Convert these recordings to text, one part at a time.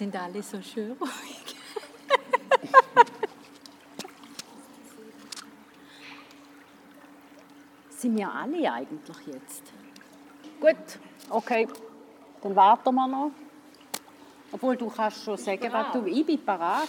sind alle so schön ruhig. sind wir alle eigentlich jetzt? Gut, okay. Dann warten wir noch. Obwohl du kannst schon sagen, was du... Ich bin parat.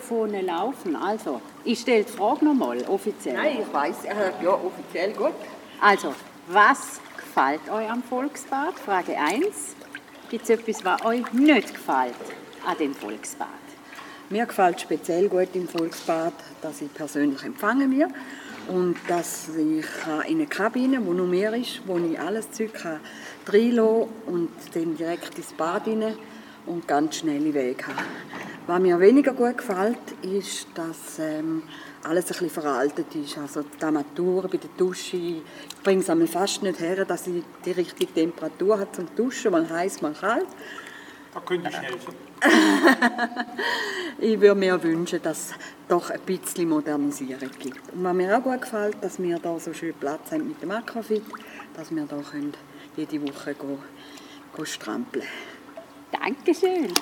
Mikrofone laufen. Also, ich stelle die Frage nochmal offiziell. Nein, ich weiß, äh, ja, offiziell gut. Also, was gefällt euch am Volksbad? Frage 1. Gibt es etwas, was euch nicht gefällt an dem Volksbad? Mir gefällt speziell gut im Volksbad, dass ich persönlich empfangen werde und dass ich in eine Kabine, die nur mehr ist, wo ich alles Zeug kann reinlassen und dann direkt ins Bad rein und ganz schnelle Wege habe. Was mir weniger gut gefällt, ist, dass ähm, alles ein bisschen veraltet ist. Also die Armatur bei der Dusche, ich bringe es einmal fast nicht her, dass ich die richtige Temperatur habe zum Duschen, mal heiß, mal kalt. Da könnte ich helfen. ich würde mir wünschen, dass es doch ein bisschen Modernisierung gibt. Und was mir auch gut gefällt, dass wir hier so schön Platz haben mit dem Aquafit, dass wir hier können jede Woche gehen, gehen strampeln Dankeschön.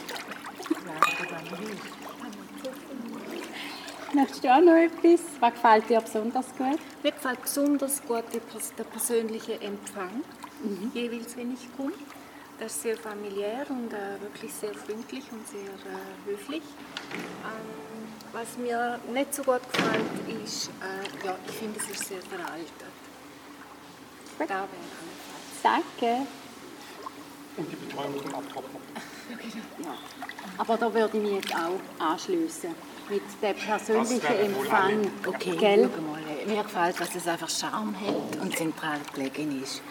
Möchtest du auch noch etwas? Was gefällt dir besonders gut? Mir gefällt besonders gut der persönliche Empfang, mhm. jeweils wenn ich komme. Das ist sehr familiär und äh, wirklich sehr freundlich und sehr äh, höflich. Ähm, was mir nicht so gut gefällt, ist, äh, ja, ich finde, es ist sehr veraltet. Gut. Da wäre Danke. Und die Betreuung mit dem Abtrocknen. Ja. Aber da würde ich mich jetzt auch anschließen. Mit dem persönlichen Empfang. Okay, Gell? Mal. Mir gefällt, dass es einfach Charme hat und zentral gelegen ist.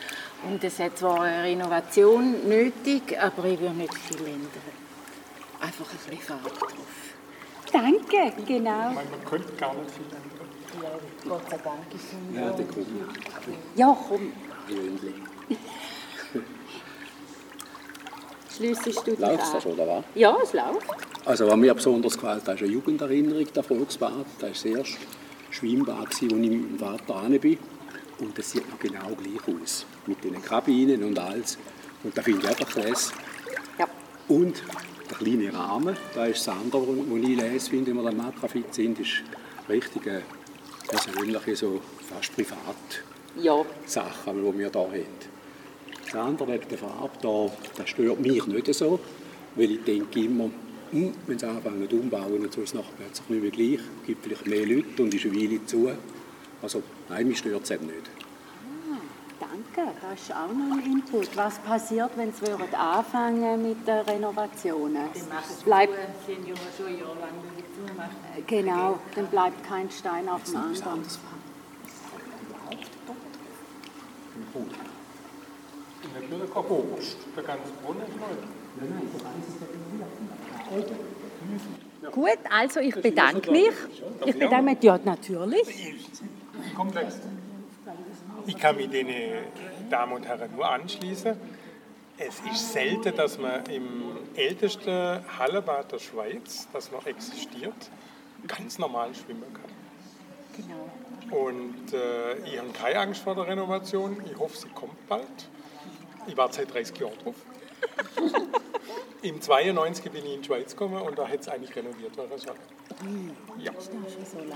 Und es hat zwar eine Renovation nötig, aber ich würde nicht viel ändern. Einfach ein bisschen Farbe drauf. Danke, genau. Ich meine, man könnte gar nicht viel ändern. Ja, Gott sei Dank ist es Ja, der kommt. Ja, komm. Schliessest du dich Läuft das oder was? Ja, es läuft. Also, was mir besonders gefällt, das ist eine Jugenderinnerung, der Volksbad. Das war das erste Schwimmbad, wo ich mit meinem Vater bin. Und das sieht noch genau gleich aus. Mit den Kabinen und alles. Und da finde ich einfach klasse. Ja. Und der kleine Rahmen, das ist das andere, was ich lese, finde, wenn wir am Makrafit sind, ist richtig persönliche, so fast privat Ja. Sachen, die wir hier haben. Das andere wegen der Farbe, da, das stört mich nicht so, weil ich denke immer, hm, wenn sie anfangen zu umbauen, dann soll es nachher plötzlich nicht mehr gleich, es gibt vielleicht mehr Leute und ist eine Weile zu. Also nein, mich stört es eben nicht. Danke, das ist auch noch ein Input. Was passiert, wenn Sie anfangen mit den Renovationen? Bleibt, sind ja schon jahrelang genau, dann bleibt kein Stein auf dem anderen. Im Pool. Und nicht nur der Oberst, der ganze Brunnen ist Gut, also ich bedanke mich. Ich bedanke mich, ja natürlich. Ich kann mich den Damen und Herren nur anschließen. Es ist selten, dass man im ältesten Hallebad der Schweiz, das noch existiert, ganz normal schwimmen kann. Genau. Und äh, ich habe keine Angst vor der Renovation. Ich hoffe, sie kommt bald. Ich war seit 30 Jahren drauf. Im 92 bin ich in die Schweiz gekommen und da hätte es eigentlich renoviert werden sollen. Ja. So lange.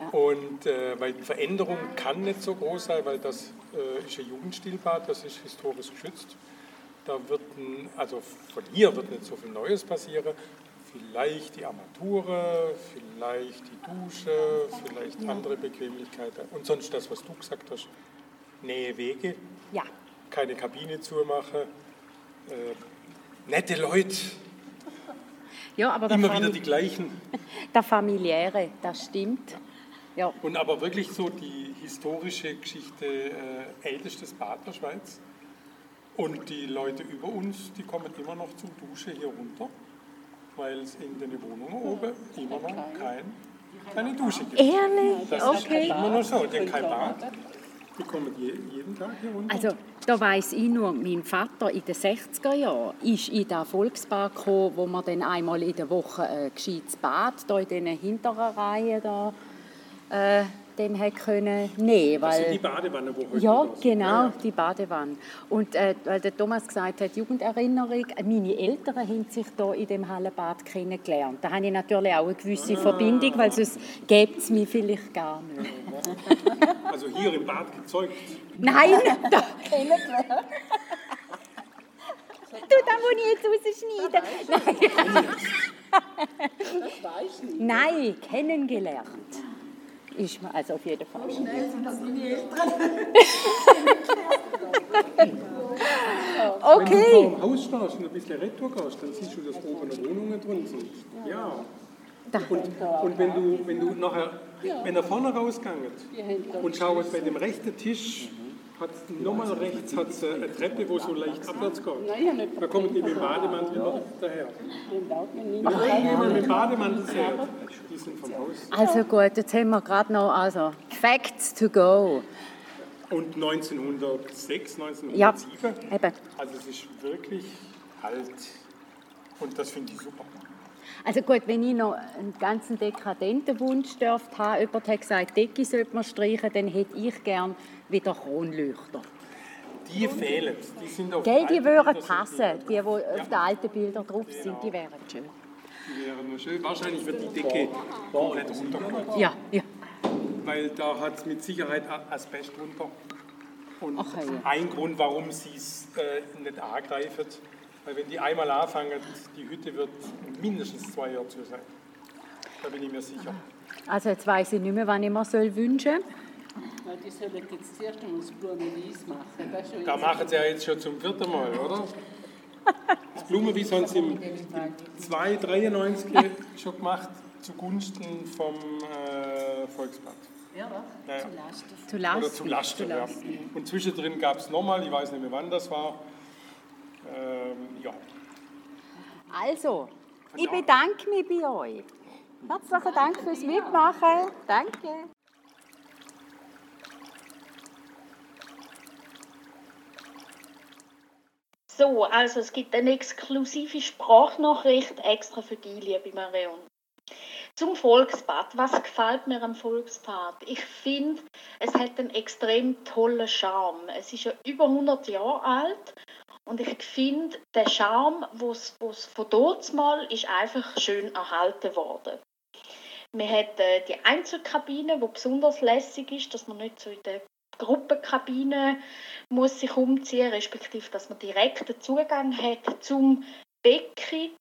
Ja. Und äh, weil die Veränderung kann nicht so groß sein, weil das äh, ist ein Jugendstilbad, das ist historisch geschützt. Da wird, ein, also von hier wird nicht so viel Neues passieren. Vielleicht die Armature, vielleicht die Dusche, vielleicht andere Bequemlichkeiten. Und sonst das, was du gesagt hast, Nähe Wege, ja. Keine Kabine zumachen. Äh, nette Leute, Ja, aber immer wieder die gleichen. der familiäre, das stimmt. Ja, Und aber wirklich so die historische Geschichte äh, ältestes Bad der Schweiz. Und die Leute über uns, die kommen immer noch zum Duschen hier runter, weil es in den Wohnungen oben immer noch kein, keine Dusche gibt. ehrlich? Das Okay. ist immer noch so. Die haben kein Bad. Die kommen je, jeden Tag hier runter. Also, da weiss ich nur, mein Vater in den 60er Jahren ist in das Volksbad gekommen, wo man dann einmal in der Woche ein gescheites Bad da in diesen hinteren Reihen da, äh, dann hat können nehmen, das sind weil die Badewannen, wo heute Ja, genau, Ja, ja. die Badewanne. Und äh, weil der Thomas gesagt hat, Jugenderinnerung, meine Eltern haben sich da in dem Hallenbad kennengelernt. Da habe ich natürlich auch eine gewisse Ah. Verbindung, weil sonst gäbe es mich vielleicht gar nicht. Also hier im Bad gezeugt. Nein, da kennengelernt. Du, da muss ich jetzt rausschneiden. Nein. Nein, kennengelernt. Ist man also auf jeden Fall. Wenn du Okay. vor dem Haus stehst und ein bisschen Retour gehst, dann siehst du, dass oben Wohnungen drin sind. Ja. Und, und wenn du, wenn du nachher, wenn er vorne rausgegangen und schaust bei dem rechten Tisch, hat nochmal rechts hat's eine Treppe, wo so leicht abwärts geht. Da kommt die mit dem Bademantel immer daher. Wenn jemand mit dem Bademantel sieht, die sind vom Haus. Also gut, jetzt haben wir gerade noch also Facts to go. Und 1906, 1907, Ja, eben. also es ist wirklich alt. Und das finde ich super. Also gut, wenn ich noch einen ganzen dekadenten Wunsch dürfte haben, jemand hat gesagt, die Decke sollte man streichen, dann hätte ich gern wieder Kronleuchter. Die fehlen. Die sind auf Gell, die alten würden passen, die, die auf den alten Bildern drauf sind, die wären schön. Die wären nur schön. Wahrscheinlich wird die Decke komplett runterkommen. Ja, ja. Weil da hat es mit Sicherheit Asbest runter. Und ja. ein Grund, warum sie es äh, nicht angreifen, weil wenn die einmal anfangen, die Hütte wird mindestens zwei Jahre zu sein. Da bin ich mir sicher. Also jetzt weiss ich nicht mehr, wann ich mir soll wünschen Weil die sollen jetzt zuerst einmal das Blumenwies machen. Da machen sie ja jetzt schon zum vierten Mal, oder? Das Blumenwies haben sie im, im 293 schon gemacht, zugunsten vom äh, Volksbad. Ja, Ja, ja. zu Oder lassen. zum Lasten, ja. Und zwischendrin gab es nochmal, ich weiß nicht mehr wann das war. Ähm, ja. Also, ich bedanke mich bei euch. Herzlichen Dank fürs Mitmachen. Danke. So, also es gibt eine exklusive Sprachnachricht extra für dich, liebe Marion. Zum Volksbad. Was gefällt mir am Volksbad? Ich finde, es hat einen extrem tollen Charme. Es ist ja über 100 Jahre alt und ich finde, der Charme, was von dort mal ist einfach schön erhalten worden. Man hat äh, die Einzelkabine, die besonders lässig ist, dass man nicht so in der Gruppenkabine muss sich umziehen, respektive dass man direkten Zugang hat zum Becken.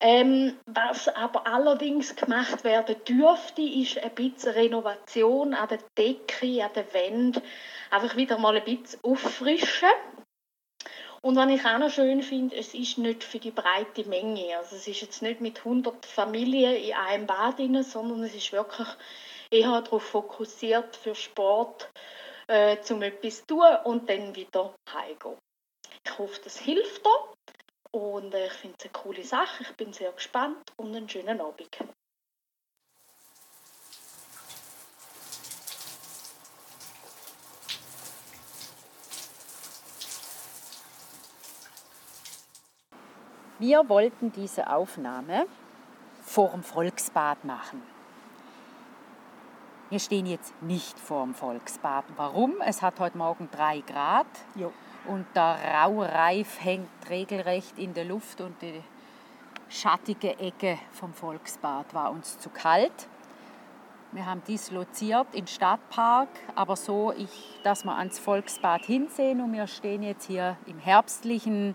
Ähm, was aber allerdings gemacht werden dürfte, ist ein bisschen Renovation an der Decke, an den Wänden, einfach wieder mal ein bisschen auffrischen. Und was ich auch noch schön finde, es ist nicht für die breite Menge. Also es ist jetzt nicht mit 100 Familien in einem Bad drin, sondern es ist wirklich eher darauf fokussiert für Sport, äh, zum etwas zu tun und dann wieder heimgehen. Ich hoffe, das hilft dir und äh, ich finde es eine coole Sache. Ich bin sehr gespannt und einen schönen Abend. Wir wollten diese Aufnahme vor dem Volksbad machen. Wir stehen jetzt nicht vor dem Volksbad. Warum? Es hat heute Morgen drei Grad Jo. und der Raureif hängt regelrecht in der Luft und die schattige Ecke vom Volksbad war uns zu kalt. Wir haben disloziert in Stadtpark, aber so, ich, dass wir ans Volksbad hinsehen und wir stehen jetzt hier im herbstlichen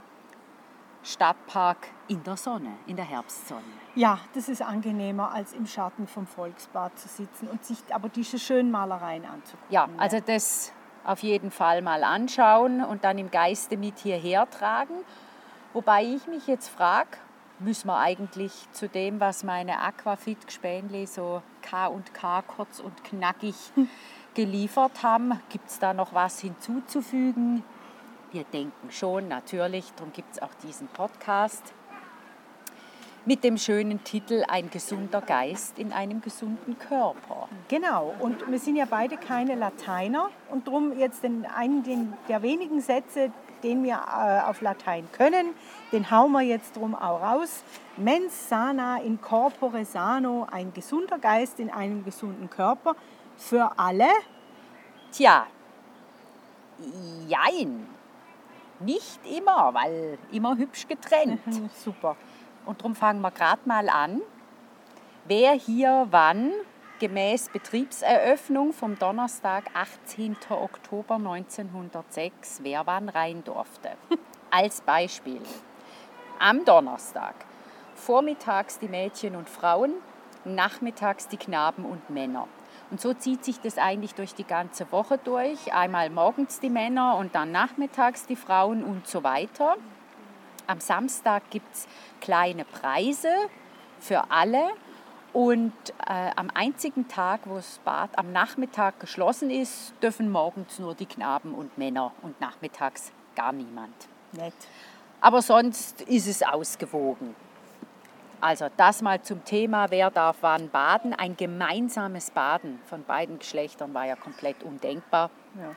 Stadtpark in der Sonne, in der Herbstsonne. Ja, das ist angenehmer, als im Schatten vom Volksbad zu sitzen und sich aber diese schönen Malereien anzugucken. Ja, also das auf jeden Fall mal anschauen und dann im Geiste mit hierher tragen. Wobei ich mich jetzt frage, müssen wir eigentlich zu dem, was meine Aquafit Gespänli so K und K kurz und knackig geliefert haben, gibt es da noch was hinzuzufügen? Wir denken schon, natürlich, darum gibt es auch diesen Podcast mit dem schönen Titel Ein gesunder Geist in einem gesunden Körper. Genau, und wir sind ja beide keine Lateiner und darum jetzt den, einen den, der wenigen Sätze, den wir äh, auf Latein können, den hauen wir jetzt drum auch raus. Mens sana in corpore sano, ein gesunder Geist in einem gesunden Körper für alle. Tja, jein. Nicht immer, weil immer hübsch getrennt. Super. Und darum fangen wir gerade mal an. Wer hier wann gemäß Betriebseröffnung vom Donnerstag, 18. Oktober 1906, wer wann rein durfte. Als Beispiel. Am Donnerstag. Vormittags die Mädchen und Frauen, nachmittags die Knaben und Männer. Und so zieht sich das eigentlich durch die ganze Woche durch. Einmal morgens die Männer und dann nachmittags die Frauen und so weiter. Am Samstag gibt es kleine Preise für alle. Und äh, am einzigen Tag, wo das Bad am Nachmittag geschlossen ist, dürfen morgens nur die Knaben und Männer und nachmittags gar niemand. Nett. Aber sonst ist es ausgewogen. Also das mal zum Thema, wer darf wann baden. Ein gemeinsames Baden von beiden Geschlechtern war ja komplett undenkbar. Ja.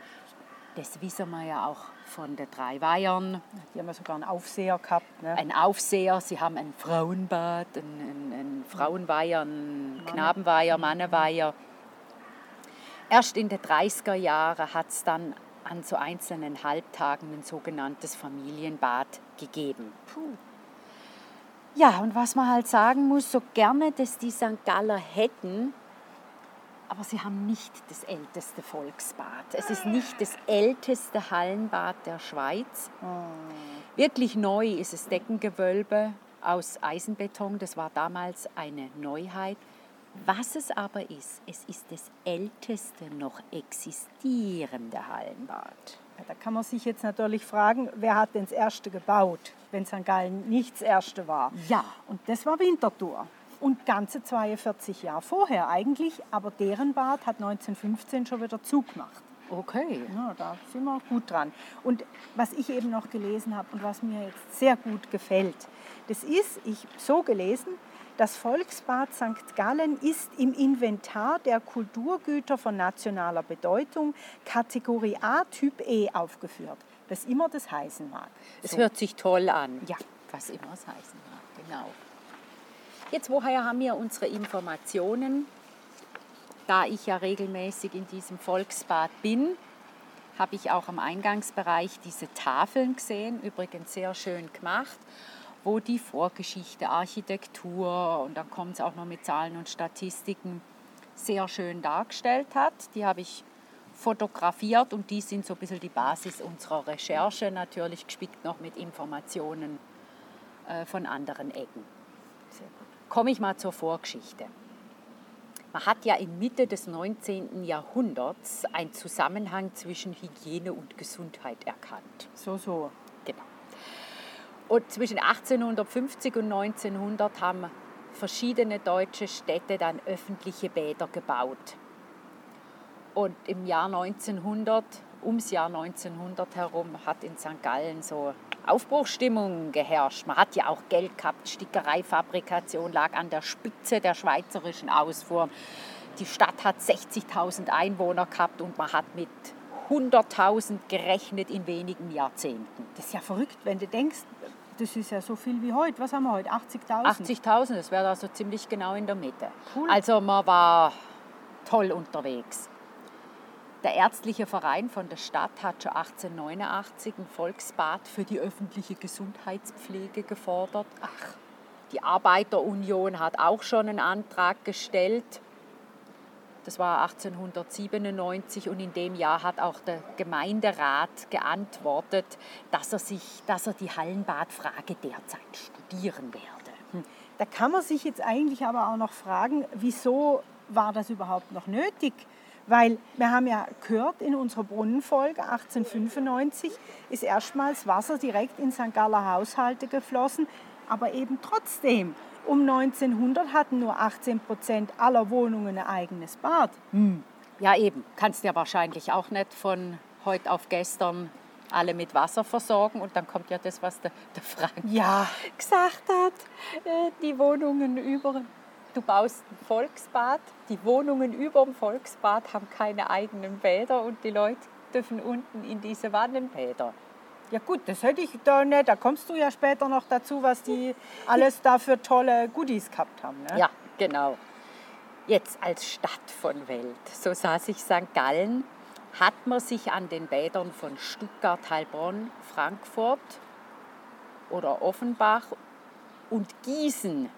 Das wissen wir ja auch von den drei Weihern. Die haben ja sogar einen Aufseher gehabt. Ne? Ein Aufseher, sie haben ein Frauenbad, ein, ein, ein Frauenweiher, ein Knabenweiher, Manneweiher. Erst in den 30er Jahren hat es dann an so einzelnen Halbtagen ein sogenanntes Familienbad gegeben. Ja, und was man halt sagen muss, so gerne, dass die St. Galler hätten, aber sie haben nicht das älteste Volksbad. Es ist nicht das älteste Hallenbad der Schweiz. Wirklich neu ist das Deckengewölbe aus Eisenbeton. Das war damals eine Neuheit. Was es aber ist, es ist das älteste noch existierende Hallenbad. Ja, da kann man sich jetzt natürlich fragen, wer hat denn das erste gebaut, wenn St. Gallen nicht das erste war? Ja. Und das war Winterthur. Und ganze 42 Jahre vorher eigentlich, aber deren Bad hat 1915 schon wieder zugemacht. Okay. Ja, da sind wir gut dran. Und was ich eben noch gelesen habe und was mir jetzt sehr gut gefällt, das ist, ich so gelesen, das Volksbad St. Gallen ist im Inventar der Kulturgüter von nationaler Bedeutung Kategorie A Typ E aufgeführt, was immer das heißen mag. Es So. hört sich toll an. Ja. Was immer es heißen mag, genau. Jetzt, woher haben wir unsere Informationen? Da ich ja regelmäßig in diesem Volksbad bin, habe ich auch am Eingangsbereich diese Tafeln gesehen, übrigens sehr schön gemacht, wo die Vorgeschichte, Architektur und dann kommt es auch noch mit Zahlen und Statistiken sehr schön dargestellt hat. Die habe ich fotografiert und die sind so ein bisschen die Basis unserer Recherche, natürlich gespickt noch mit Informationen äh, von anderen Ecken. Komme ich mal zur Vorgeschichte. Man hat ja in Mitte des 19. Jahrhunderts einen Zusammenhang zwischen Hygiene und Gesundheit erkannt. So, so. Genau. Und zwischen 1850 und 1900 haben verschiedene deutsche Städte dann öffentliche Bäder gebaut. Und im Jahr 1900, ums Jahr 1900 herum, hat in St. Gallen so Aufbruchsstimmung geherrscht. Man hat ja auch Geld gehabt, Stickereifabrikation lag an der Spitze der schweizerischen Ausfuhren. Die Stadt hat 60.000 Einwohner gehabt und man hat mit 100.000 gerechnet in wenigen Jahrzehnten. Das ist ja verrückt, wenn du denkst, das ist ja so viel wie heute. Was haben wir heute? 80.000? 80.000, das wäre also ziemlich genau in der Mitte. Cool. Also man war toll unterwegs. Der ärztliche Verein von der Stadt hat schon 1889 ein Volksbad für die öffentliche Gesundheitspflege gefordert. Ach, die Arbeiterunion hat auch schon einen Antrag gestellt. Das war 1897 und in dem Jahr hat auch der Gemeinderat geantwortet, dass er, sich, dass er die Hallenbadfrage derzeit studieren werde. Da kann man sich jetzt eigentlich aber auch noch fragen, wieso war das überhaupt noch nötig? Weil wir haben ja gehört in unserer Brunnenfolge 1895 ist erstmals Wasser direkt in St. Galler Haushalte geflossen, aber eben trotzdem. Um 1900 hatten nur 18 Prozent aller Wohnungen ein eigenes Bad. Ja, eben. Kannst ja wahrscheinlich auch nicht von heute auf gestern alle mit Wasser versorgen. Und dann kommt ja das, was der, der Frank Ja, gesagt hat. Äh, Die Wohnungen über, du baust ein Volksbad. Die Wohnungen über dem Volksbad haben keine eigenen Bäder und die Leute dürfen unten in diese Wannenbäder. ja gut, das hätte ich da nicht. Da kommst du ja später noch dazu, was die alles da für tolle Goodies gehabt haben. Ne? Ja, genau. Jetzt als Stadt von Welt, so sah sich St. Gallen, hat man sich an den Bädern von Stuttgart, Heilbronn, Frankfurt oder Offenbach und Gießen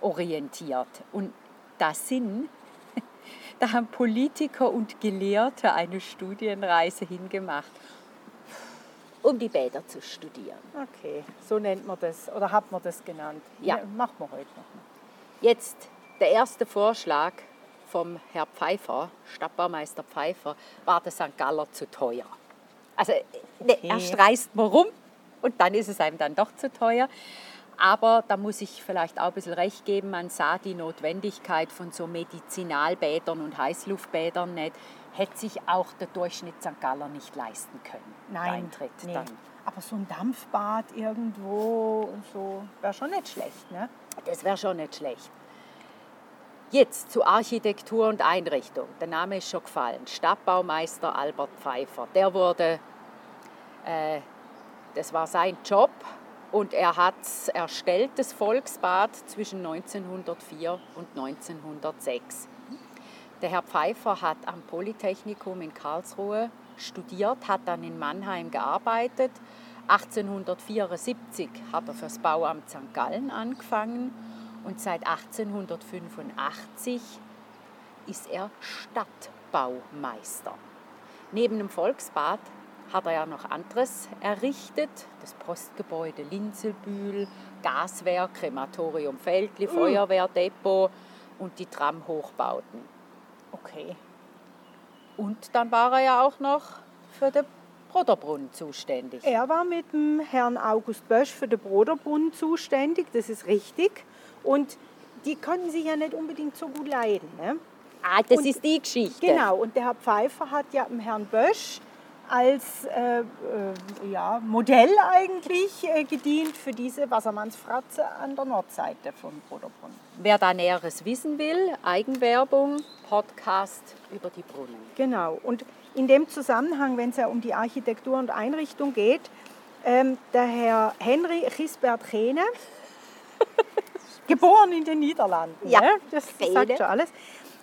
orientiert. Und da sind, da haben Politiker und Gelehrte eine Studienreise hingemacht, um die Bäder zu studieren. Okay, so nennt man das oder hat man das genannt. Ja. Machen wir heute noch. Jetzt der erste Vorschlag vom Herr Pfeiffer, Stadtbaumeister Pfeiffer, war der St. Galler zu teuer. Also ne, erst reist man rum und dann ist es einem dann doch zu teuer. Aber da muss ich vielleicht auch ein bisschen recht geben, man sah die Notwendigkeit von so Medizinalbädern und Heißluftbädern nicht, hätte sich auch der Durchschnitt St. Galler nicht leisten können. Nein, Eintritt nee. dann. Aber so ein Dampfbad irgendwo und so wäre schon nicht schlecht, ne? Das wäre schon nicht schlecht. Jetzt zu Architektur und Einrichtung. Der Name ist schon gefallen. Stadtbaumeister Albert Pfeiffer. Der wurde, äh, das war sein Job und er hat erstellt das Volksbad zwischen 1904 und 1906. Der Herr Pfeiffer hat am Polytechnikum in Karlsruhe studiert, hat dann in Mannheim gearbeitet. 1874 hat er fürs Bauamt St. Gallen angefangen und seit 1885 ist er Stadtbaumeister. Neben dem Volksbad hat er ja noch anderes errichtet, das Postgebäude Linzelbühl, Gaswerk, Krematorium Feldli, Feuerwehrdepot und die Tramhochbauten. Okay. Und dann war er ja auch noch für den Broderbrunnen zuständig. Er war mit dem Herrn August Bösch für den Broderbrunnen zuständig, das ist richtig. Und die konnten sich ja nicht unbedingt so gut leiden. Ne? Ah, das Und- ist die Geschichte. Genau, und der Herr Pfeiffer hat ja dem Herrn Bösch als äh, äh, ja, Modell eigentlich äh, gedient für diese Wassermannsfratze an der Nordseite vom Broderbrunnen. Wer da Näheres wissen will, Eigenwerbung, Podcast über die Brunnen. Genau, und in dem Zusammenhang, wenn es ja um die Architektur und Einrichtung geht, ähm, der Herr Henry Gisbert Chene, geboren in den Niederlanden, Ja, ne? das Chene. sagt schon alles.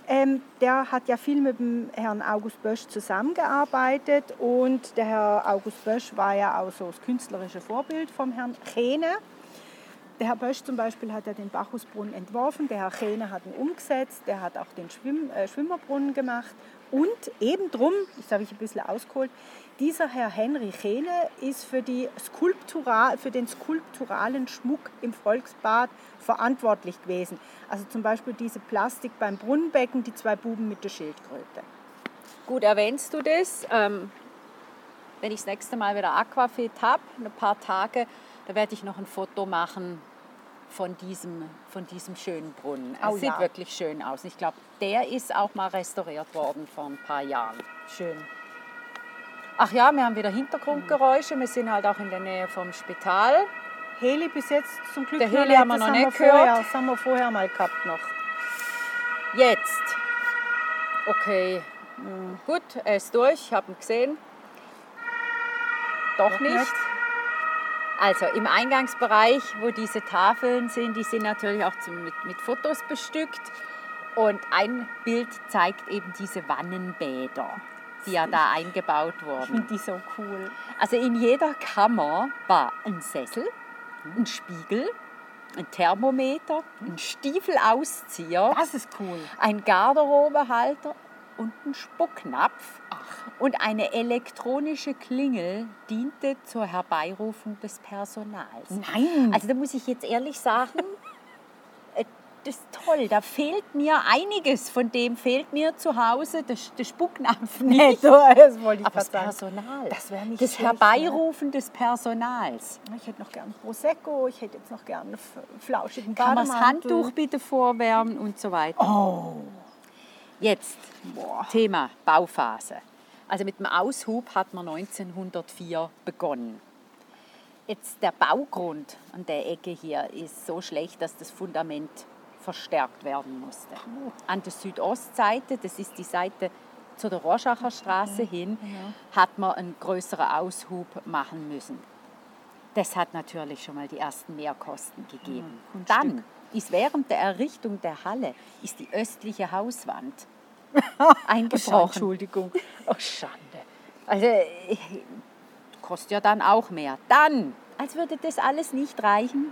Ähm, der hat ja viel mit dem Herrn August Bösch zusammengearbeitet und der Herr August Bösch war ja auch so das künstlerische Vorbild vom Herrn Chene. Der Herr Bösch zum Beispiel hat ja den Bacchusbrunnen entworfen, der Herr Chene hat ihn umgesetzt, der hat auch den Schwimm, äh, Schwimmerbrunnen gemacht. Und eben drum, das habe ich ein bisschen ausgeholt, dieser Herr Henry Chene ist für, die Skulptural, für den skulpturalen Schmuck im Volksbad verantwortlich gewesen. Also zum Beispiel diese Plastik beim Brunnenbecken, die zwei Buben mit der Schildkröte. Gut erwähnst du das. Ähm, wenn ich das nächste Mal wieder Aquafit habe, ein paar Tage, da werde ich noch ein Foto machen von diesem, von diesem schönen Brunnen. Es Oh sieht ja. wirklich schön aus. Ich glaube, der ist auch mal restauriert worden vor ein paar Jahren. Schön. Ach ja, wir haben wieder Hintergrundgeräusche. Wir sind halt auch in der Nähe vom Spital. Heli bis jetzt zum Glück Der Heli haben wir das noch nicht vorher, gehört. Das haben wir vorher mal gehabt noch. Jetzt. Okay. Hm, Gut, er ist durch. Ich habe ihn gesehen. Doch nicht. nicht. Also im Eingangsbereich, wo diese Tafeln sind, die sind natürlich auch zum, mit, mit Fotos bestückt. Und ein Bild zeigt eben diese Wannenbäder, die ja da eingebaut Ich wurden. finde die so cool. Also in jeder Kammer war ein Sessel, ein Spiegel, ein Thermometer, ein Stiefelauszieher, Das ist cool. ein Garderobehalter und ein Spucknapf. Und eine elektronische Klingel diente zur Herbeirufung des Personals. Nein. Also da muss ich jetzt ehrlich sagen, das toll. Da fehlt mir einiges. Von dem fehlt mir zu Hause der, der Spucknapf nicht. so, das wollte ich Aber das. Personal. Das wäre nicht Das schlecht, Herbeirufen des Personals. Ich hätte noch gern Prosecco, ich hätte jetzt noch gern einen flauschigen Kann man das. Handtuch bitte vorwärmen und so weiter. Oh, Jetzt Thema Bauphase. Also mit dem Aushub hat man 1904 begonnen. Jetzt der Baugrund an der Ecke hier ist so schlecht, dass das Fundament verstärkt werden musste. An der Südostseite, das ist die Seite zu der Rorschacher Straße hin, hat man einen größeren Aushub machen müssen. Das hat natürlich schon mal die ersten Mehrkosten gegeben. Dann ist während der Errichtung der Halle ist die östliche Hauswand eingebrochen. Entschuldigung. Oh, Schande. Also, äh, kostet ja dann auch mehr. Dann, als würde das alles nicht reichen,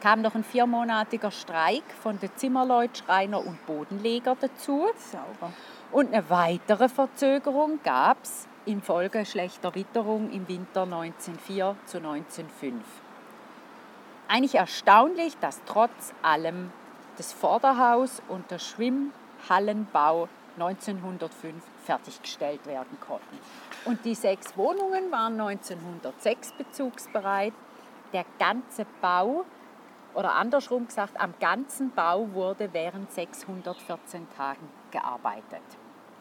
kam noch ein viermonatiger Streik von den Zimmerleut, Schreiner und Bodenleger dazu. Sauber. Und eine weitere Verzögerung gab es infolge schlechter Witterung im Winter 1904 zu 1905. Eigentlich erstaunlich, dass trotz allem das Vorderhaus und der Schwimmhallenbau 1905 fertiggestellt werden konnten. Und die sechs Wohnungen waren 1906 bezugsbereit. Der ganze Bau, oder andersrum gesagt, am ganzen Bau wurde während 614 Tagen gearbeitet.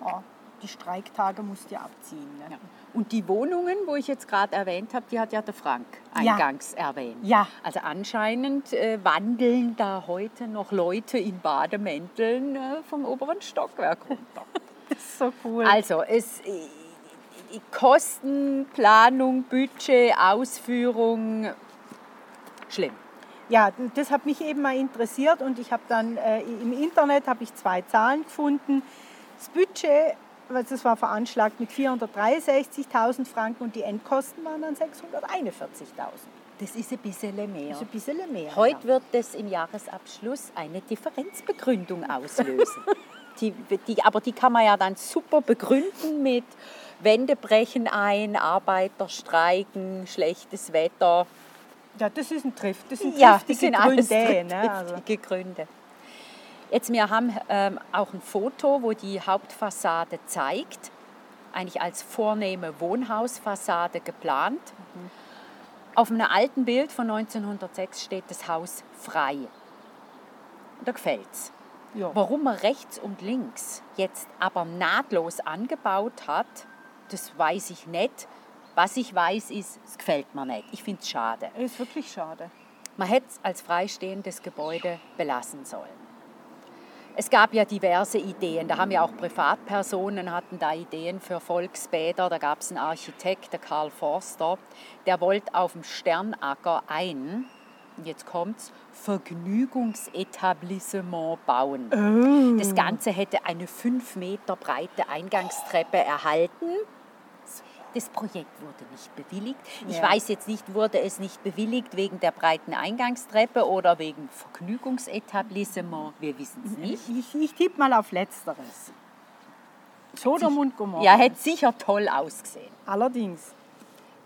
Ja, die Streiktage musst ja abziehen. Ne? Und die Wohnungen, wo ich jetzt gerade erwähnt habe, die hat ja der Frank Ja. eingangs erwähnt. Ja. Also anscheinend äh, wandeln da heute noch Leute in Bademänteln äh, vom oberen Stockwerk runter. Das ist so cool. Also es, äh, die Kosten, Planung, Budget, Ausführung, schlimm. Ja, das hat mich eben mal interessiert und ich habe dann äh, im Internet habe ich zwei Zahlen gefunden. Das Budget, was das war veranschlagt mit 463.000 Franken und die Endkosten waren dann 641.000. Das ist ein bisschen mehr. Das ist ein bisschen mehr. Heute wird das im Jahresabschluss eine Differenzbegründung auslösen. die, die, aber die kann man ja dann super begründen mit Wände brechen ein, Arbeiter streiken, schlechtes Wetter. Ja, das ist ein Triff. Das sind Ja, das sind alles Gründe. Ne? Also, Gründe. Jetzt, wir haben ähm, auch ein Foto, wo die Hauptfassade zeigt, eigentlich als vornehme Wohnhausfassade geplant. Auf einem alten Bild von 1906 steht das Haus frei. Und da gefällt's. ja. Warum man rechts und links jetzt aber nahtlos angebaut hat, das weiß ich nicht. Was ich weiß, ist, es gefällt mir nicht. Ich finde es schade. Das ist wirklich schade. Man hätte es als freistehendes Gebäude belassen sollen. Es gab ja diverse Ideen. Da haben ja auch Privatpersonen hatten da Ideen für Volksbäder. Da gab es einen Architekt, der Karl Forster, der wollte auf dem Sternacker ein, jetzt kommt's, Vergnügungsetablissement bauen. Das Ganze hätte eine fünf Meter breite Eingangstreppe erhalten. Das Projekt wurde nicht bewilligt. Ich Ja. weiß jetzt nicht, wurde es nicht bewilligt wegen der breiten Eingangstreppe oder wegen Vergnügungsetablissement. Wir wissen es nicht. Ich, ich tippe mal auf Letzteres. Sodom und Gomorra. Ja, hätte sicher toll ausgesehen. Allerdings.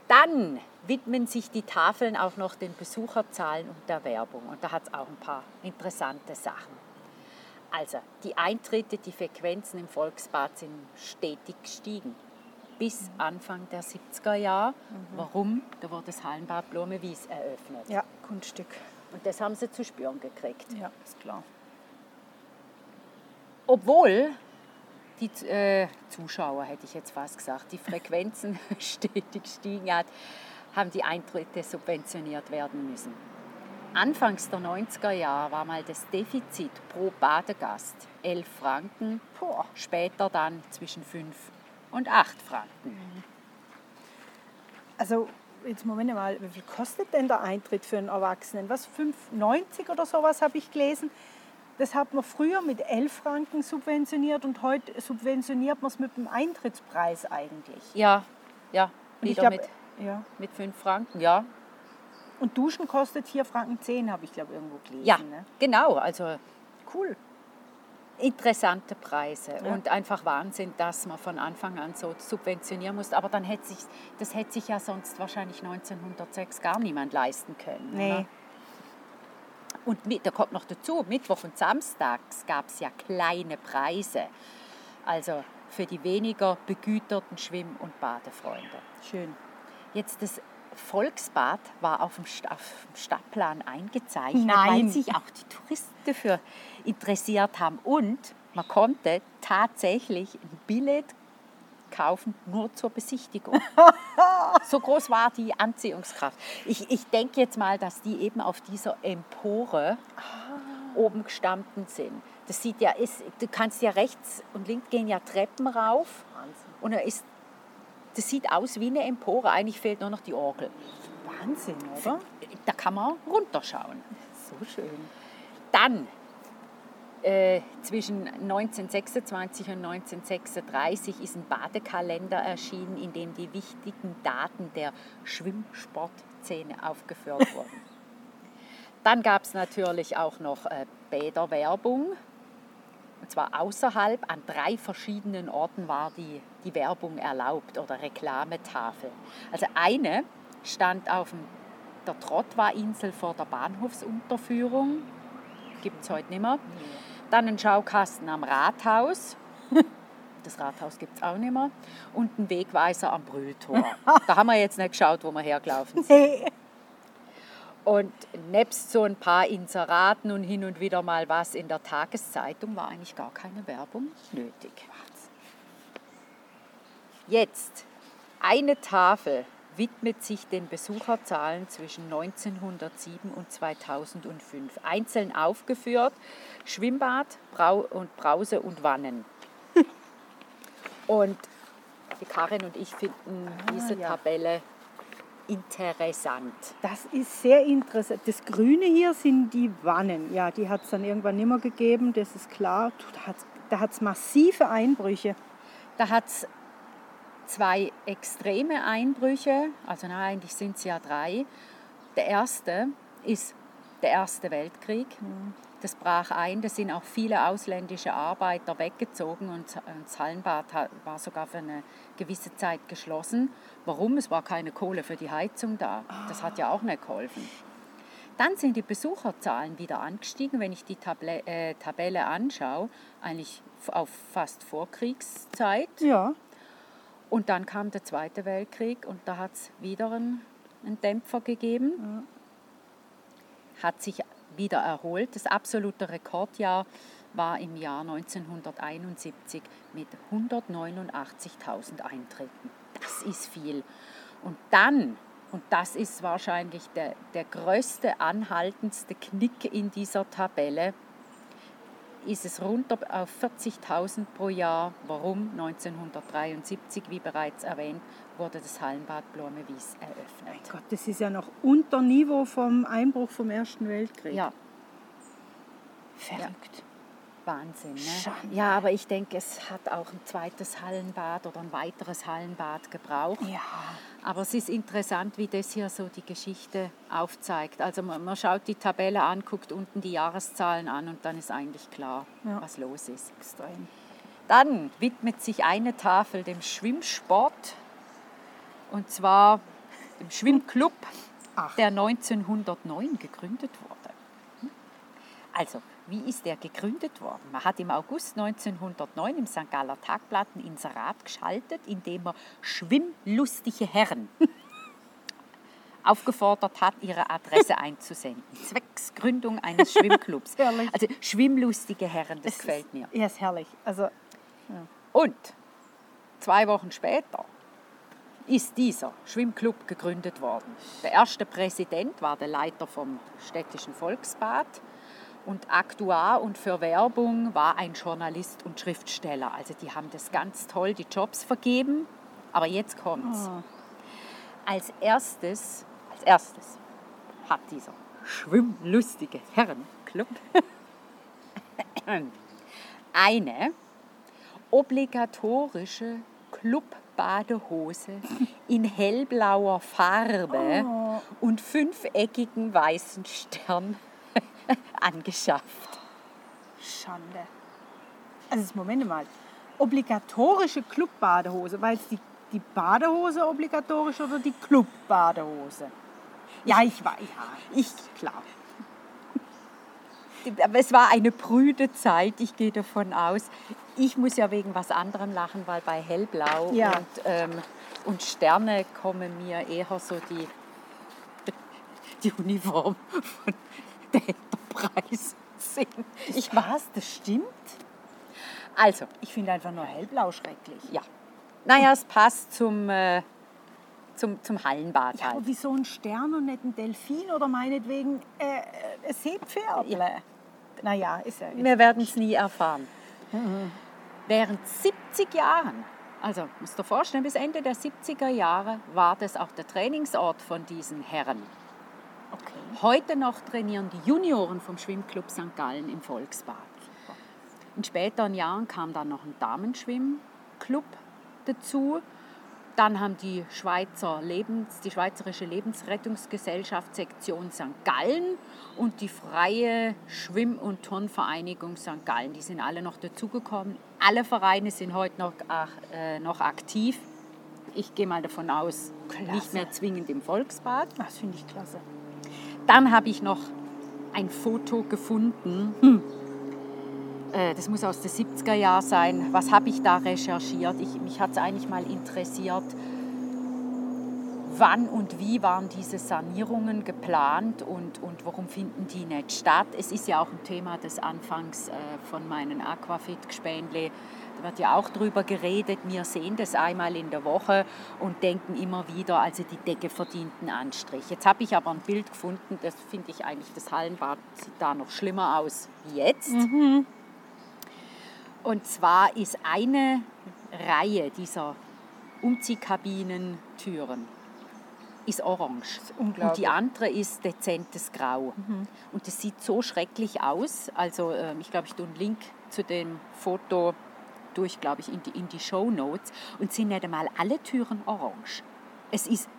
Dann widmen sich die Tafeln auch noch den Besucherzahlen und der Werbung. Und da hat es auch ein paar interessante Sachen. Also, die Eintritte, die Frequenzen im Volksbad sind stetig gestiegen. Bis Anfang der 70er Jahre. Warum? Da wurde das Hallenbad Blumenwies eröffnet. Ja, Kunststück. Und das haben sie zu spüren gekriegt. Ja, ist klar. Obwohl die äh, Zuschauer, hätte ich jetzt fast gesagt, die Frequenzen stetig gestiegen hat, haben die Eintritte subventioniert werden müssen. Anfangs der 90er Jahre war mal das Defizit pro Badegast 11 Franken, Boah. später dann zwischen 5 und 8 Franken. Also, jetzt Moment mal, wie viel kostet denn der Eintritt für einen Erwachsenen? Was, 5,90 oder sowas habe ich gelesen? Das hat man früher mit 11 Franken subventioniert und heute subventioniert man es mit dem Eintrittspreis eigentlich. Ja, ja, wieder glaub, mit, ja. mit 5 Franken, ja. Und Duschen kostet 4 Franken 10, habe ich glaube irgendwo gelesen. Ja, Ne? genau, also Cool. Interessante Preise Ja. und einfach Wahnsinn, dass man von Anfang an so subventionieren muss. Aber dann hätte sich, das hätte sich ja sonst wahrscheinlich 1906 gar niemand leisten können. Nee. Oder? Und mit, da kommt noch dazu, Mittwoch und Samstags gab es ja kleine Preise. Also für die weniger begüterten Schwimm- und Badefreunde. Schön. Jetzt das Volksbad war auf dem, Stadtplan eingezeichnet, Nein. weil sich auch die Touristen dafür interessiert haben. Und man konnte tatsächlich ein Billett kaufen, nur zur Besichtigung. so groß war die Anziehungskraft. Ich, ich denke jetzt mal, dass die eben auf dieser Empore oben gestanden sind. Das sieht ja, ist, du kannst ja rechts und links gehen ja Treppen rauf. Und da ist, das sieht aus wie eine Empore. Eigentlich fehlt nur noch die Orgel. Wahnsinn, oder? Da kann man runterschauen. So schön. Dann äh, zwischen 1926 und 1936 ist ein Badekalender erschienen, in dem die wichtigen Daten der Schwimmsportszene aufgeführt wurden. Dann gab es natürlich auch noch äh, Bäderwerbung. Und zwar außerhalb, an drei verschiedenen Orten war die, die Werbung erlaubt oder Reklametafel. Also eine stand auf der Trottwa-Insel vor der Bahnhofsunterführung. Gibt es heute nicht mehr. Dann ein Schaukasten am Rathaus. Das Rathaus gibt es auch nicht mehr. Und ein Wegweiser am Brühltor. Da haben wir jetzt nicht geschaut, wo wir hergelaufen sind. Nee. Und nebst so ein paar Inseraten und hin und wieder mal was in der Tageszeitung war eigentlich gar keine Werbung nötig. Jetzt, eine Tafel widmet sich den Besucherzahlen zwischen 1907 und 2005. Einzeln aufgeführt Schwimmbad Brau und Brause und Wannen. Und die Karin und ich finden diese ja. Tabelle interessant. Das ist sehr interessant. Das Grüne hier sind die Wannen. Ja, die hat es dann irgendwann nicht mehr gegeben, das ist klar. Da hat es massive Einbrüche. Da hat es zwei extreme Einbrüche, also na, eigentlich sind es ja drei. Der erste ist der Erste Weltkrieg. Das brach ein, da sind auch viele ausländische Arbeiter weggezogen und das Hallenbad war sogar für eine gewisse Zeit geschlossen. Warum? Es war keine Kohle für die Heizung da. Das hat ja auch nicht geholfen. Dann sind die Besucherzahlen wieder angestiegen, wenn ich die Table äh, Tabelle anschaue, eigentlich auf fast Vorkriegszeit. Ja, Und dann kam der Zweite Weltkrieg und da hat es wieder einen, einen Dämpfer gegeben. Hat sich wieder erholt. Das absolute Rekordjahr war im Jahr 1971 mit 189.000 Eintritten. Das ist viel. Und dann, und das ist wahrscheinlich der, der größte, anhaltendste Knick in dieser Tabelle, ist es runter auf 40.000 pro Jahr. Warum? 1973, wie bereits erwähnt, wurde das Hallenbad Blumenwies eröffnet. Gott, das ist ja noch unter Niveau vom Einbruch vom Ersten Weltkrieg. Ja, Verrückt. Wahnsinn. Ne? Schande. Ja, aber ich denke, es hat auch ein zweites Hallenbad oder ein weiteres Hallenbad gebraucht. Ja. Aber es ist interessant, wie das hier so die Geschichte aufzeigt. Also man, man schaut die Tabelle an, guckt unten die Jahreszahlen an und dann ist eigentlich klar, Ja. was los ist. Extrem. Dann widmet sich eine Tafel dem Schwimmsport und zwar dem Schwimmclub, Ach. der 1909 gegründet wurde. Also, wie ist der gegründet worden? Man hat im August 1909 im St. Galler Tagblatt ein Inserat geschaltet, in dem er schwimmlustige Herren aufgefordert hat, ihre Adresse einzusenden. Zwecks Gründung eines Schwimmclubs. Also schwimmlustige Herren, das Es gefällt ist, mir. Ja, ist herrlich. Also, Und zwei Wochen später ist dieser Schwimmclub gegründet worden. Der erste Präsident war der Leiter vom städtischen Volksbad und Aktuar und für Werbung war ein Journalist und Schriftsteller. Also die haben das ganz toll, die Jobs vergeben. Aber jetzt kommt's. Als erstes, als erstes hat dieser schwimmlustige Herrenclub eine obligatorische Clubbadehose in hellblauer Farbe und fünfeckigen weißen Stern angeschafft. Schande. Also, Moment mal. Obligatorische Clubbadehose. War jetzt die, die Badehose obligatorisch oder die Clubbadehose? Ja, ich war, ja, ich, klar. aber es war eine prüde Zeit, ich gehe davon aus. Ich muss ja wegen was anderem lachen, weil bei Hellblau Ja. und, ähm, und Sterne kommen mir eher so die, die Uniform von der Enterprise sind. Ich Was? Das stimmt? Also, Ich finde einfach nur hellblau schrecklich. ja. Naja, es passt zum, äh, zum, zum Hallenbad Ja, halt. aber wie so ein Stern und nicht ein Delfin oder meinetwegen äh, ein Seepferdle. Naja, ist ja. Wir werden es nie erfahren. Während 70 Jahren, also musst du dir vorstellen, bis Ende der 70er Jahre war das auch der Trainingsort von diesen Herren. Heute noch trainieren die Junioren vom Schwimmclub St. Gallen im Volksbad. In späteren Jahren kam dann noch ein Damenschwimmclub dazu. Dann haben die, Schweizer Lebens, die Schweizerische Lebensrettungsgesellschaft Sektion St. Gallen und die Freie Schwimm- und Turnvereinigung St. Gallen. Die sind alle noch dazugekommen. Alle Vereine sind heute noch, äh, noch aktiv. Ich gehe mal davon aus, nicht mehr zwingend im Volksbad. Das finde ich klasse. Dann habe ich noch ein Foto gefunden. Hm. Äh, Das muss aus den 70er Jahren sein. Was habe ich da recherchiert? Ich, mich hat es eigentlich mal interessiert, wann und wie waren diese Sanierungen geplant und, und warum finden die nicht statt. Es ist ja auch ein Thema des Anfangs äh, von meinen Aquafit-Gespendle. Da wird ja auch drüber geredet. Wir sehen das einmal in der Woche und denken immer wieder, also die Decke verdient einen Anstrich. Jetzt habe ich aber ein Bild gefunden, das finde ich eigentlich, das Hallenbad sieht da noch schlimmer aus wie jetzt. Und zwar ist eine Reihe dieser Umziehkabinentüren ist orange. unglaublich. Und die andere ist dezentes Grau. Und das sieht so schrecklich aus. Also ähm, ich glaube, ich tue einen Link zu dem Foto durch, glaube ich, in die, in die Show Notes. Und sind nicht einmal alle Türen orange. Es ist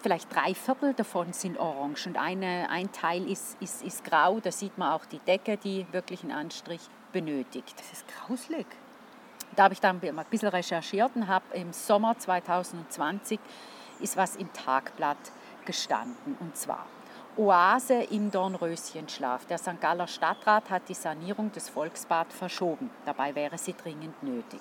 vielleicht drei Viertel davon sind orange und eine, ein Teil ist, ist, ist grau. Da sieht man auch die Decke, die wirklich einen Anstrich benötigt. Das ist grauslig. Da habe ich dann ein bisschen recherchiert und habe im Sommer 2020 ist was im Tagblatt gestanden. Und zwar Oase im Dornröschenschlaf. Der St. Galler Stadtrat hat die Sanierung des Volksbad verschoben. Dabei wäre sie dringend nötig.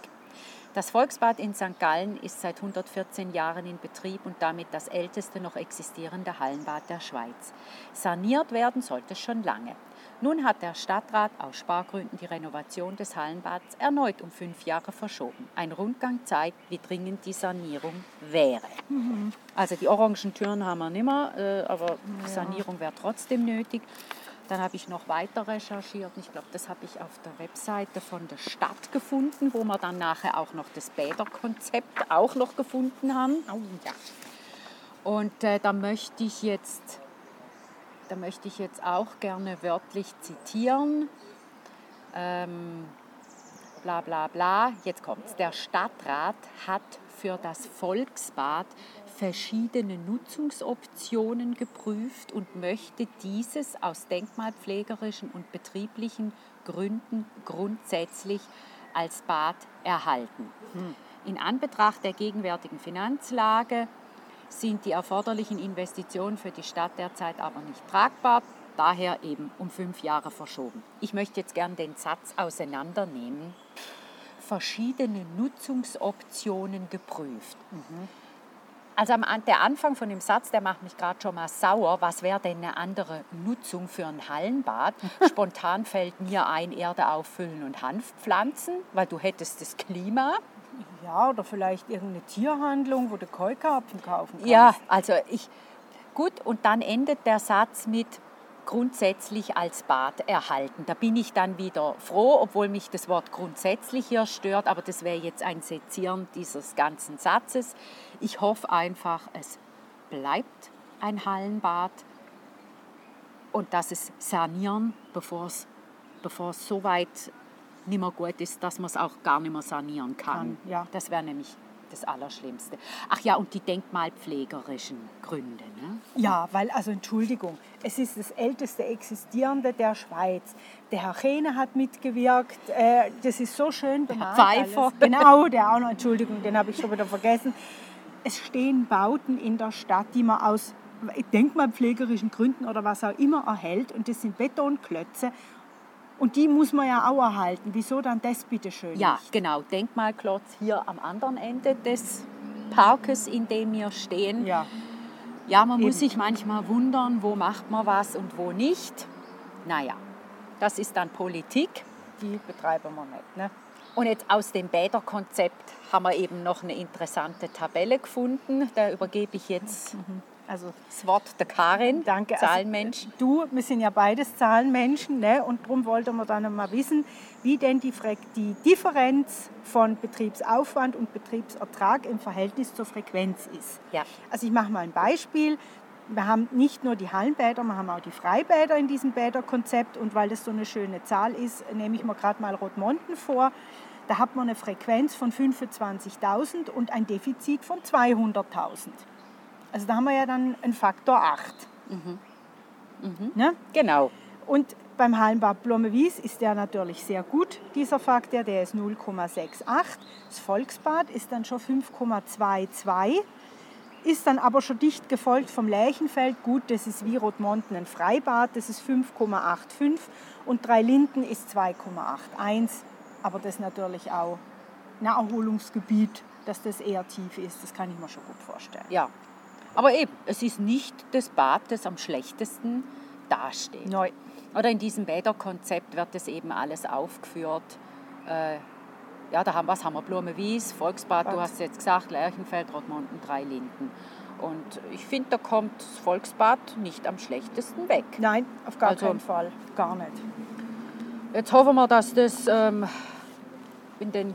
Das Volksbad in St. Gallen ist seit 114 Jahren in Betrieb und damit das älteste noch existierende Hallenbad der Schweiz. Saniert werden sollte schon lange. Nun hat der Stadtrat aus Spargründen die Renovation des Hallenbads erneut um fünf Jahre verschoben. Ein Rundgang zeigt, wie dringend die Sanierung wäre. Also die orangen Türen haben wir nicht mehr, äh, aber Sanierung wäre trotzdem nötig. Dann habe ich noch weiter recherchiert. Ich glaube, das habe ich auf der Webseite von der Stadt gefunden, wo wir dann nachher auch noch das Bäderkonzept auch noch gefunden haben. Und äh, da möchte ich jetzt, da möchte ich jetzt auch gerne wörtlich zitieren. Ähm, bla bla bla. Jetzt kommt's. Der Stadtrat hat für das Volksbad verschiedene Nutzungsoptionen geprüft und möchte dieses aus denkmalpflegerischen und betrieblichen Gründen grundsätzlich als Bad erhalten. In Anbetracht der gegenwärtigen Finanzlage sind die erforderlichen Investitionen für die Stadt derzeit aber nicht tragbar, daher eben um fünf Jahre verschoben. Ich möchte jetzt gern den Satz auseinandernehmen. Verschiedene Nutzungsoptionen geprüft. Also am An- der Anfang von dem Satz, der macht mich gerade schon mal sauer. Was wäre denn eine andere Nutzung für ein Hallenbad? Spontan fällt mir ein, Erde auffüllen und Hanfpflanzen, weil du hättest das Klima. Ja, oder vielleicht irgendeine Tierhandlung, wo du Keukarpfen kaufen kannst. Ja, also ich. Gut, und dann endet der Satz mit grundsätzlich als Bad erhalten. Da bin ich dann wieder froh, obwohl mich das Wort grundsätzlich hier stört, aber das wäre jetzt ein Sezieren dieses ganzen Satzes. Ich hoffe einfach, es bleibt ein Hallenbad und dass es sanieren, bevor es, so weit nicht mehr gut ist, dass man es auch gar nicht mehr sanieren kann. Kann, ja. Das wäre nämlich das Allerschlimmste. Ach ja, und die denkmalpflegerischen Gründe. Ne? Ja, weil, also Entschuldigung, es ist das älteste existierende der Schweiz. Der Herr Chene hat mitgewirkt, äh, das ist so schön bemalt. Pfeiffer. Alles. Genau, der auch noch, Entschuldigung, den habe ich schon wieder vergessen. Es stehen Bauten in der Stadt, die man aus denkmalpflegerischen Gründen oder was auch immer erhält. Und das sind Betonklötze. Und die muss man ja auch erhalten. Wieso dann das bitte schön? Ja, nicht? genau. Denkmalklotz hier am anderen Ende des Parkes, in dem wir stehen. Ja. Ja, man muss Eben. sich manchmal wundern, wo macht man was und wo nicht. Naja, das ist dann Politik. Die betreiben wir nicht. Ne? Und jetzt aus dem Bäderkonzept haben wir eben noch eine interessante Tabelle gefunden. Da übergebe ich jetzt Also das Wort der Karin, Danke. Also, Zahlenmensch. Du, wir sind ja beides Zahlenmenschen ne? und darum wollten wir dann mal wissen, wie denn die, Fre die Differenz von Betriebsaufwand und Betriebsertrag im Verhältnis zur Frequenz ist. Ja. Also ich mache mal ein Beispiel. Wir haben nicht nur die Hallenbäder, wir haben auch die Freibäder in diesem Bäderkonzept und weil das so eine schöne Zahl ist, nehme ich mir gerade mal Rotmonten vor. Da hat man eine Frequenz von 25.000 und ein Defizit von 200.000. Also da haben wir ja dann einen Faktor 8. Ne? Genau. Und beim Hallenbad Blommewies ist der natürlich sehr gut, dieser Faktor, der ist 0,68. Das Volksbad ist dann schon 5,22, ist dann aber schon dicht gefolgt vom Lärchenfeld. Gut, das ist wie Rotmonten ein Freibad, das ist 5,85 und Dreilinden ist 2,81. Aber das ist natürlich auch ein Erholungsgebiet, dass das eher tief ist, das kann ich mir schon gut vorstellen. Ja. Aber eben, es ist nicht das Bad, das am schlechtesten dasteht. Neu. Oder in diesem Bäderkonzept wird das eben alles aufgeführt. Äh, ja, da haben, was haben wir? Blumenwies, Volksbad, du Bad. hast es jetzt gesagt, Lerchenfeld, Rottmonten, Drei Linden. Und ich finde, da kommt das Volksbad nicht am schlechtesten weg. Nein, auf gar Also- keinen Fall, gar nicht. Jetzt hoffen wir, dass das ähm, in, den,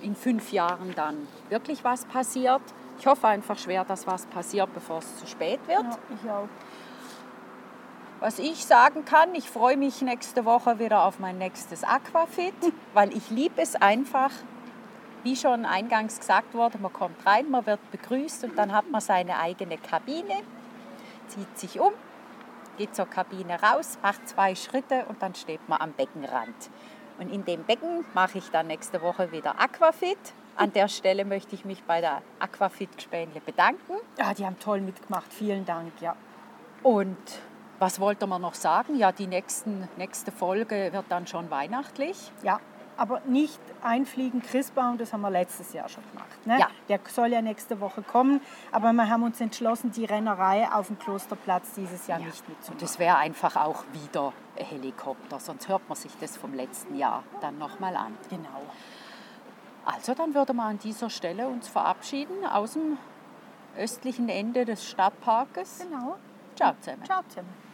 in fünf Jahren dann wirklich was passiert. Ich hoffe einfach schwer, dass was passiert, bevor es zu spät wird. Ja, ich auch. Was ich sagen kann, ich freue mich nächste Woche wieder auf mein nächstes Aquafit, weil ich liebe es einfach, wie schon eingangs gesagt wurde, man kommt rein, man wird begrüßt und dann hat man seine eigene Kabine, zieht sich um, geht zur Kabine raus, macht zwei Schritte und dann steht man am Beckenrand. Und in dem Becken mache ich dann nächste Woche wieder Aquafit. An der Stelle möchte ich mich bei der Aquafit Gespänle bedanken. Ja, die haben toll mitgemacht. Vielen Dank. Ja. Und was wollte man noch sagen? Ja, die nächsten, nächste Folge wird dann schon weihnachtlich. ja, aber nicht einfliegen Christbaum, das haben wir letztes Jahr schon gemacht. Ne? Ja. Der soll ja nächste Woche kommen, aber wir haben uns entschlossen, die Rennerei auf dem Klosterplatz dieses Jahr nicht Und mitzumachen. das wäre einfach auch wieder ein Helikopter, sonst hört man sich das vom letzten Jahr dann nochmal an. Genau. Also dann würde man an dieser Stelle uns verabschieden aus dem östlichen Ende des Stadtparkes. Genau. Ciao zusammen. Ciao zusammen.